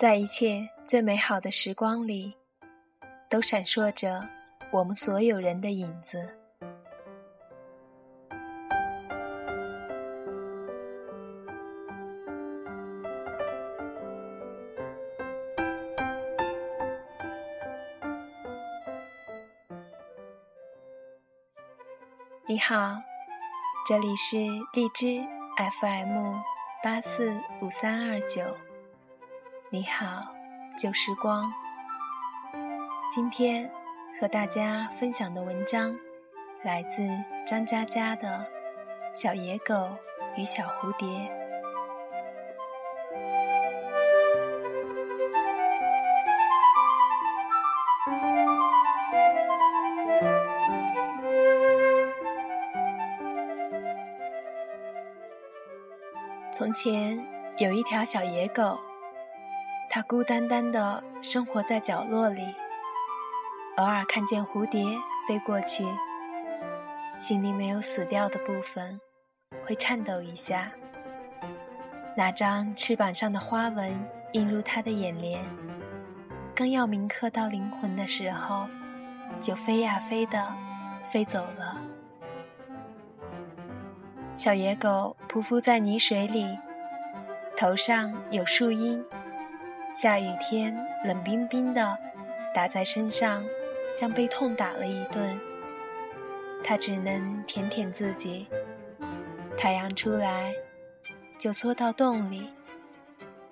在一切最美好的时光里，都闪烁着我们所有人的影子。你好，这里是荔枝 FM 八四五三二九。你好，旧时光。今天和大家分享的文章来自张嘉佳的《小野狗与小蝴蝶》。从前有一条小野狗，它孤单单的生活在角落里，偶尔看见蝴蝶飞过去，心里没有死掉的部分，会颤抖一下。那张翅膀上的花纹映入他的眼帘，刚要铭刻到灵魂的时候，就飞呀飞的飞走了。小野狗匍匐在泥水里，头上有树荫，下雨天冷冰冰的打在身上，像被痛打了一顿。它只能舔舔自己。太阳出来，就缩到洞里，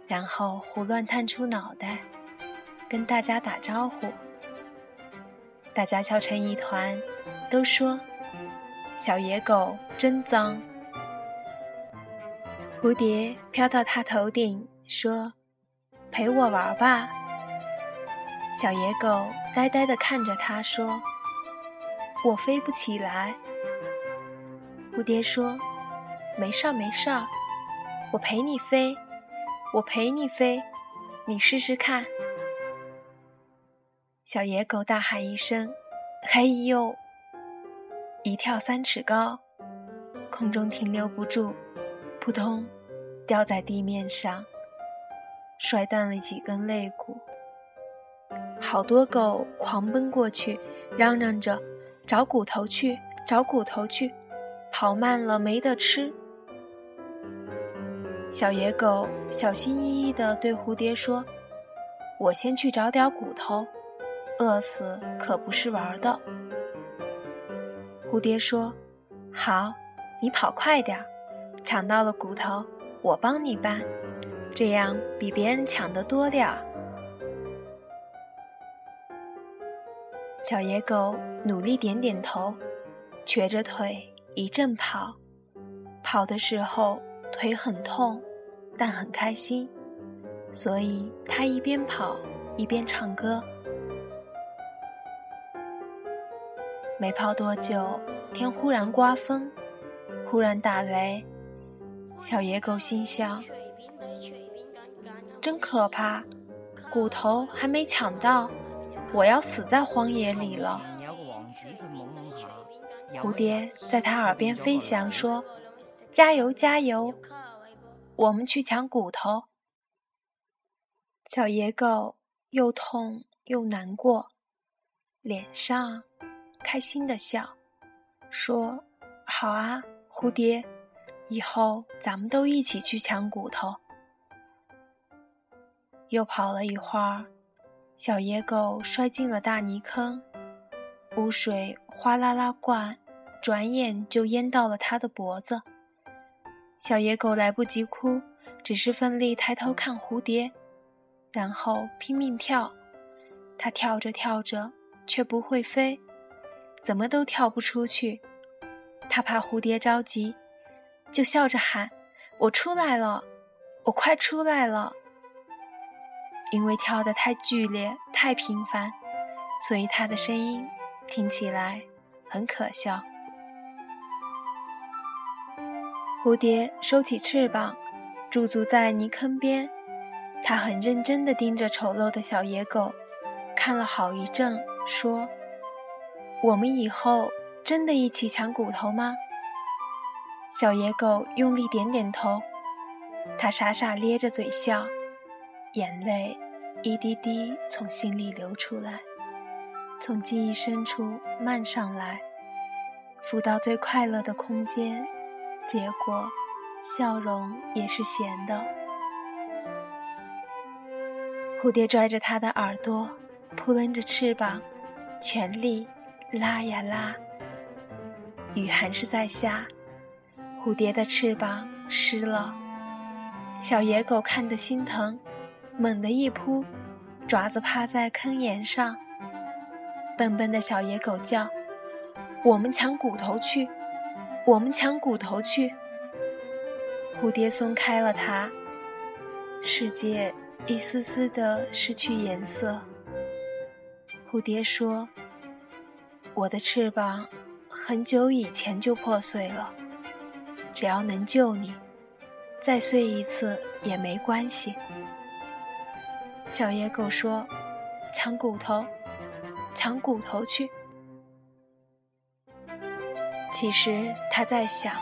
然后胡乱探出脑袋，跟大家打招呼。大家笑成一团，都说：“小野狗真脏。”蝴蝶飘到他头顶，说：“陪我玩吧。”小野狗呆呆地看着他，说：“我飞不起来。”蝴蝶说：“没事儿，没事儿，我陪你飞，我陪你飞，你试试看。”小野狗大喊一声：“嘿呦！”一跳三尺高，空中停留不住。扑通，掉在地面上，摔断了几根肋骨。好多狗狂奔过去，嚷嚷着：“找骨头去，找骨头去！”跑慢了没得吃。小野狗小心翼翼地对蝴蝶说：“我先去找点骨头，饿死可不是玩的。”蝴蝶说：“好，你跑快点。”抢到了骨头，我帮你搬，这样比别人抢得多点儿。小野狗努力点点头，瘸着腿一阵跑，跑的时候腿很痛，但很开心，所以它一边跑一边唱歌。没跑多久，天忽然刮风，忽然打雷。小野狗心想：“真可怕，骨头还没抢到，我要死在荒野里了。”蝴蝶在它耳边飞翔，说：“加油，加油，我们去抢骨头。”小野狗又痛又难过，脸上开心的笑，说：“好啊，蝴蝶。”以后咱们都一起去抢骨头。又跑了一会儿，小野狗摔进了大泥坑，污水哗啦啦灌，转眼就淹到了它的脖子。小野狗来不及哭，只是奋力抬头看蝴蝶，然后拼命跳。它跳着跳着，却不会飞，怎么都跳不出去。它怕蝴蝶着急。就笑着喊：“我出来了，我快出来了！”因为跳得太剧烈、太频繁，所以他的声音听起来很可笑。蝴蝶收起翅膀，驻足在泥坑边，它很认真地盯着丑陋的小野狗，看了好一阵，说：“我们以后真的一起抢骨头吗？”小野狗用力点点头，它傻傻咧着嘴笑，眼泪一滴滴从心里流出来，从记忆深处漫上来，浮到最快乐的空间，结果笑容也是咸的。蝴蝶拽着它的耳朵，扑棱着翅膀，全力拉呀拉。雨还是在下，蝴蝶的翅膀湿了。小野狗看得心疼，猛地一扑，爪子趴在坑沿上。笨笨的小野狗叫：“我们抢骨头去，我们抢骨头去。”蝴蝶松开了它，世界一丝丝的失去颜色。蝴蝶说：“我的翅膀。”很久以前就破碎了，只要能救你，再碎一次也没关系。小野狗说：“抢骨头，抢骨头去。”其实他在想，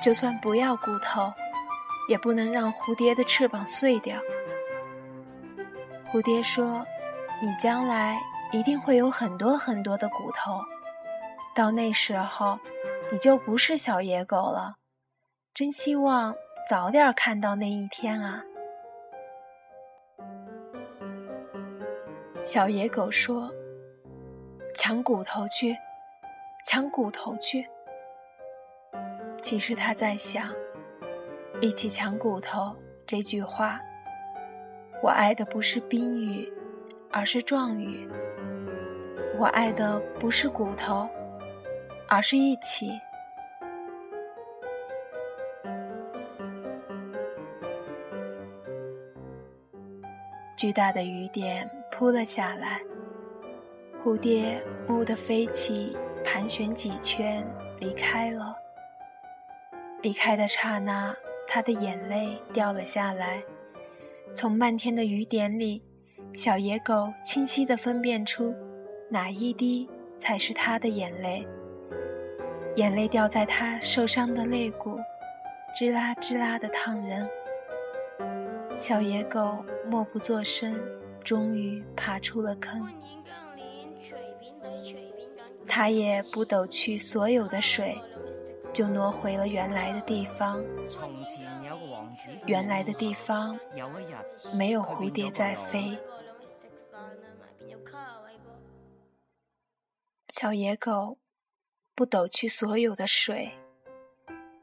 就算不要骨头，也不能让蝴蝶的翅膀碎掉。蝴蝶说：“你将来一定会有很多很多的骨头。”到那时候，你就不是小野狗了。真希望早点看到那一天啊！小野狗说：“抢骨头去，抢骨头去。”其实他在想：“一起抢骨头。”这句话，我爱的不是宾语，而是状语。我爱的不是骨头。而是一起。巨大的雨点扑了下来，蝴蝶蓦地飞起，盘旋几圈，离开了。离开的刹那，他的眼泪掉了下来。从漫天的雨点里，小野狗清晰地分辨出，哪一滴才是他的眼泪。眼泪掉在他受伤的肋骨，吱啦吱啦的烫人。小野狗默不作声，终于爬出了坑。他也不抖去所有的水，就挪回了原来的地方。原来的地方没有蝴蝶在飞。小野狗。不抖去所有的水，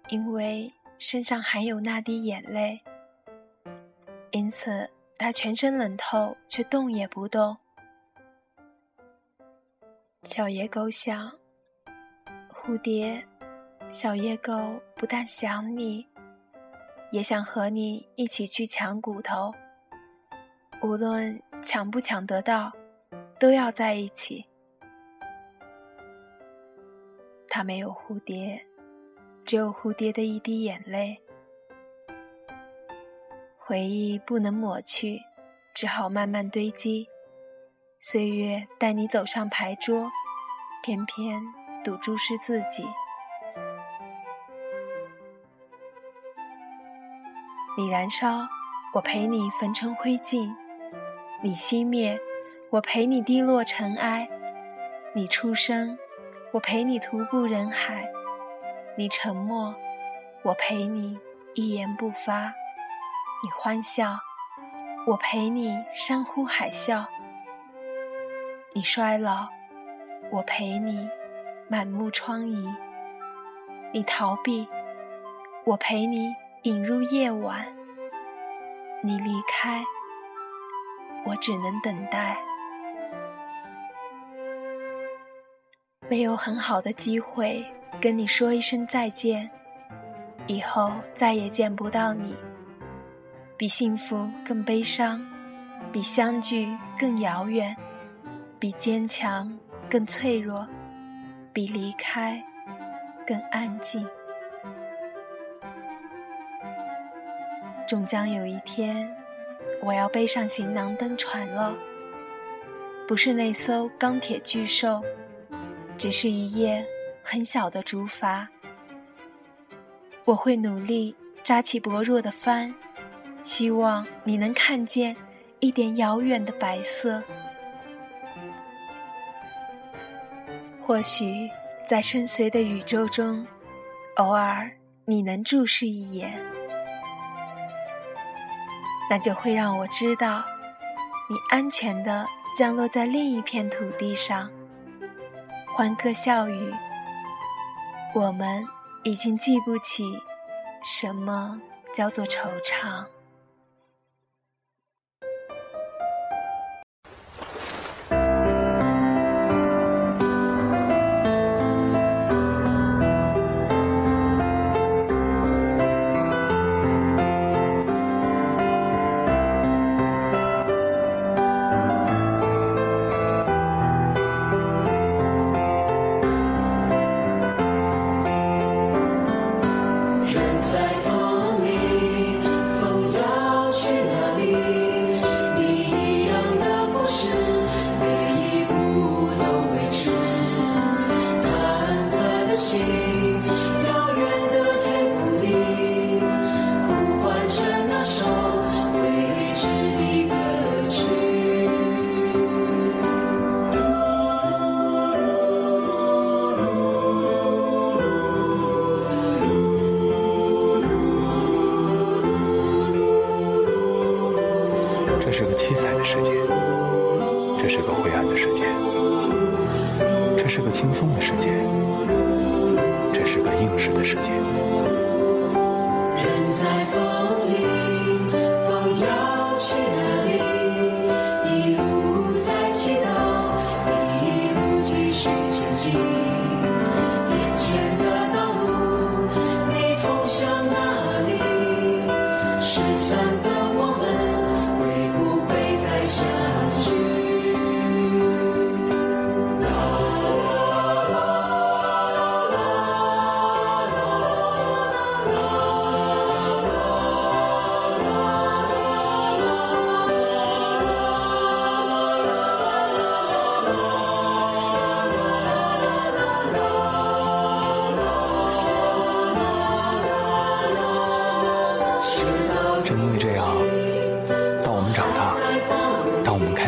因为身上含有那滴眼泪，因此他全身冷透，却动也不动。小野狗想：蝴蝶，小野狗不但想你，也想和你一起去抢骨头。无论抢不抢得到，都要在一起。他没有蝴蝶，只有蝴蝶的一滴眼泪。回忆不能抹去，只好慢慢堆积。岁月带你走上牌桌，偏偏赌注是自己。你燃烧，我陪你焚成灰烬；你熄灭，我陪你滴落尘埃；你出生。我陪你徒步人海，你沉默；我陪你一言不发，你欢笑；我陪你山呼海啸，你衰老；我陪你满目疮痍，你逃避；我陪你引入夜晚，你离开；我只能等待。没有很好的机会跟你说一声再见，以后再也见不到你。比幸福更悲伤，比相聚更遥远，比坚强更脆弱，比离开更安静。终将有一天，我要背上行囊登船了，不是那艘钢铁巨兽。只是一叶很小的竹筏，我会努力扎起薄弱的帆，希望你能看见一点遥远的白色。或许在深邃的宇宙中，偶尔你能注视一眼，那就会让我知道，你安全的降落在另一片土地上，欢歌笑语。我们已经记不起什么叫做惆怅。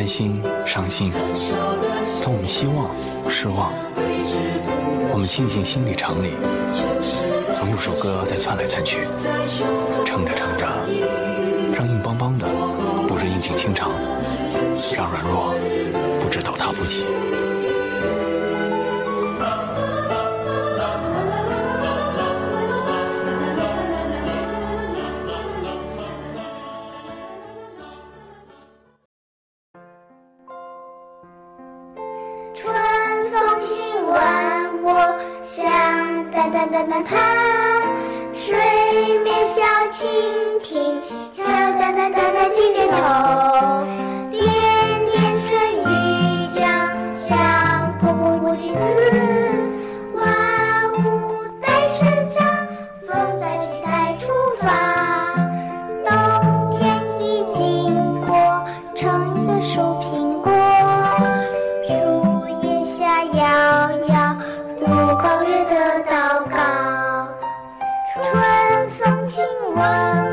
心、伤心，从我们希望、失望，我们庆幸心里常里，总有首歌在窜来窜去，唱着唱着，让硬邦邦的不知应景清长，让软弱不知倒塌不起。蜻蜓，跳跳淡淡淡淡点点头，风